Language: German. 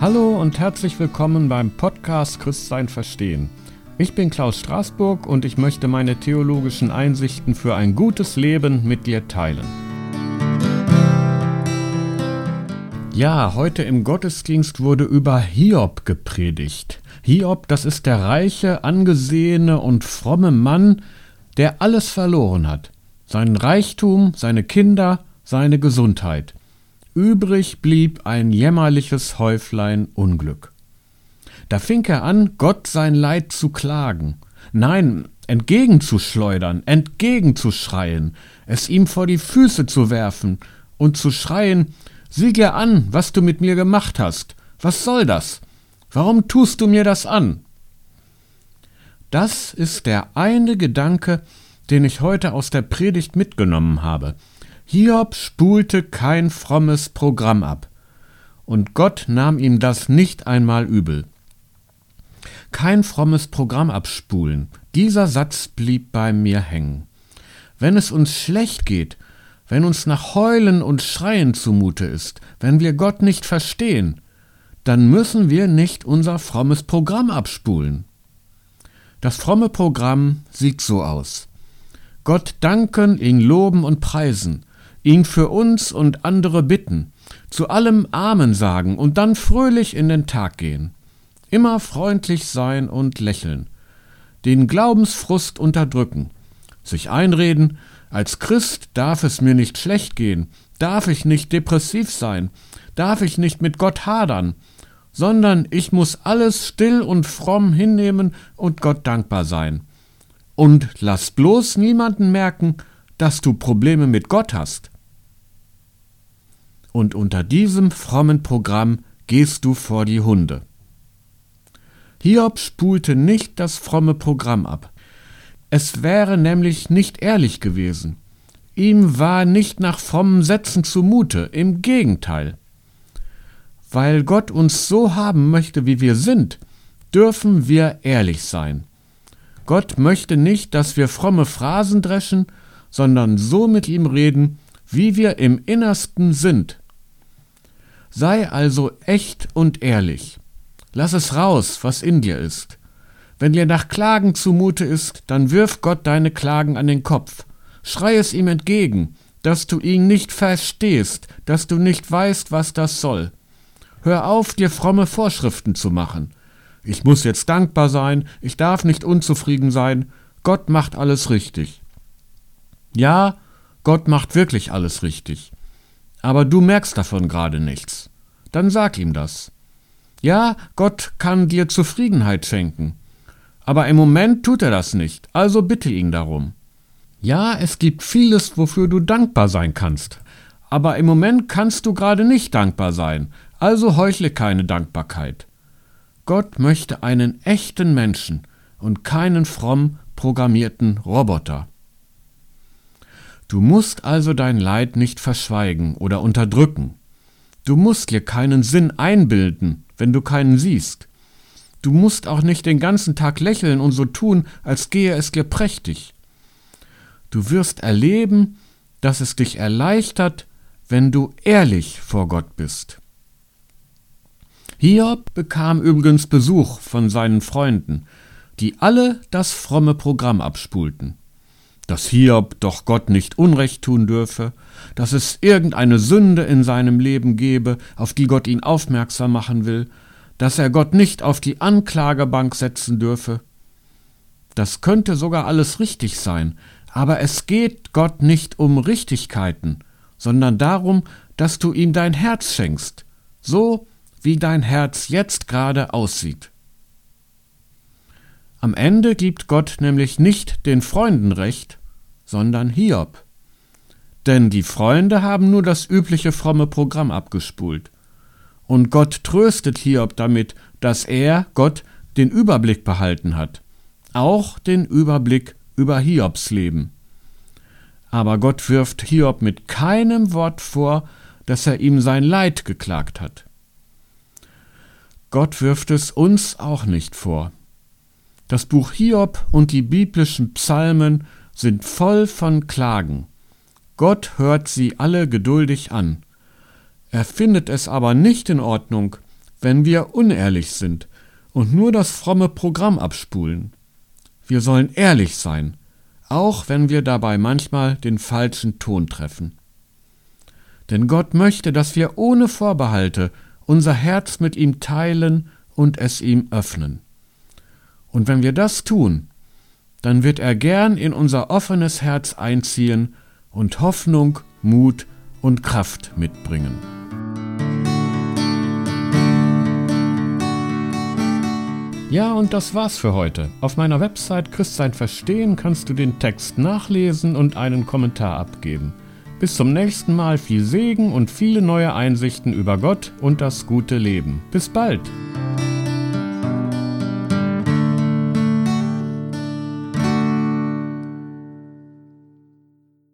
Hallo und herzlich willkommen beim Podcast Christsein verstehen. Ich bin Klaus Straßburg und ich möchte meine theologischen Einsichten für ein gutes Leben mit dir teilen. Ja, heute im Gottesdienst wurde über Hiob gepredigt. Hiob, das ist der reiche, angesehene und fromme Mann, der alles verloren hat. Seinen Reichtum, seine Kinder, seine Gesundheit. Übrig blieb ein jämmerliches Häuflein Unglück. Da fing er an, Gott sein Leid zu klagen. Nein, entgegenzuschleudern, entgegenzuschreien, es ihm vor die Füße zu werfen und zu schreien, sieh dir an, was du mit mir gemacht hast. Was soll das? Warum tust du mir das an? Das ist der eine Gedanke, den ich heute aus der Predigt mitgenommen habe. Hiob spulte kein frommes Programm ab, und Gott nahm ihm das nicht einmal übel. Kein frommes Programm abspulen, dieser Satz blieb bei mir hängen. Wenn es uns schlecht geht, wenn uns nach Heulen und Schreien zumute ist, wenn wir Gott nicht verstehen, dann müssen wir nicht unser frommes Programm abspulen. Das fromme Programm sieht so aus. Gott danken, ihn loben und preisen, ihn für uns und andere bitten, zu allem Amen sagen und dann fröhlich in den Tag gehen. Immer freundlich sein und lächeln. Den Glaubensfrust unterdrücken. Sich einreden, als Christ darf es mir nicht schlecht gehen, darf ich nicht depressiv sein, darf ich nicht mit Gott hadern, sondern ich muss alles still und fromm hinnehmen und Gott dankbar sein. Und lass bloß niemanden merken, dass du Probleme mit Gott hast und unter diesem frommen Programm gehst du vor die Hunde. Hiob spulte nicht das fromme Programm ab. Es wäre nämlich nicht ehrlich gewesen. Ihm war nicht nach frommen Sätzen zumute, im Gegenteil. Weil Gott uns so haben möchte, wie wir sind, dürfen wir ehrlich sein. Gott möchte nicht, dass wir fromme Phrasen dreschen, sondern so mit ihm reden, wie wir im Innersten sind, Sei also echt und ehrlich. Lass es raus, was in dir ist. Wenn dir nach Klagen zumute ist, dann wirf Gott deine Klagen an den Kopf. Schrei es ihm entgegen, dass du ihn nicht verstehst, dass du nicht weißt, was das soll. Hör auf, dir fromme Vorschriften zu machen. Ich muss jetzt dankbar sein, ich darf nicht unzufrieden sein, Gott macht alles richtig. Ja, Gott macht wirklich alles richtig aber du merkst davon gerade nichts. Dann sag ihm das. Ja, Gott kann dir Zufriedenheit schenken, aber im Moment tut er das nicht, also bitte ihn darum. Ja, es gibt vieles, wofür du dankbar sein kannst, aber im Moment kannst du gerade nicht dankbar sein, also heuchle keine Dankbarkeit. Gott möchte einen echten Menschen und keinen fromm programmierten Roboter. Du musst also dein Leid nicht verschweigen oder unterdrücken. Du musst dir keinen Sinn einbilden, wenn du keinen siehst. Du musst auch nicht den ganzen Tag lächeln und so tun, als gehe es dir prächtig. Du wirst erleben, dass es dich erleichtert, wenn du ehrlich vor Gott bist. Hiob bekam übrigens Besuch von seinen Freunden, die alle das fromme Programm abspulten dass Hiob doch Gott nicht Unrecht tun dürfe, dass es irgendeine Sünde in seinem Leben gebe, auf die Gott ihn aufmerksam machen will, dass er Gott nicht auf die Anklagebank setzen dürfe. Das könnte sogar alles richtig sein, aber es geht Gott nicht um Richtigkeiten, sondern darum, dass du ihm dein Herz schenkst, so wie dein Herz jetzt gerade aussieht. Am Ende gibt Gott nämlich nicht den Freunden recht, sondern Hiob. Denn die Freunde haben nur das übliche fromme Programm abgespult. Und Gott tröstet Hiob damit, dass er, Gott, den Überblick behalten hat. Auch den Überblick über Hiobs Leben. Aber Gott wirft Hiob mit keinem Wort vor, dass er ihm sein Leid geklagt hat. Gott wirft es uns auch nicht vor. Das Buch Hiob und die biblischen Psalmen sind voll von Klagen. Gott hört sie alle geduldig an. Er findet es aber nicht in Ordnung, wenn wir unehrlich sind und nur das fromme Programm abspulen. Wir sollen ehrlich sein, auch wenn wir dabei manchmal den falschen Ton treffen. Denn Gott möchte, dass wir ohne Vorbehalte unser Herz mit ihm teilen und es ihm öffnen. Und wenn wir das tun, dann wird er gern in unser offenes Herz einziehen und Hoffnung, Mut und Kraft mitbringen. Ja, und das war's für heute. Auf meiner Website Christsein Verstehen kannst du den Text nachlesen und einen Kommentar abgeben. Bis zum nächsten Mal viel Segen und viele neue Einsichten über Gott und das gute Leben. Bis bald!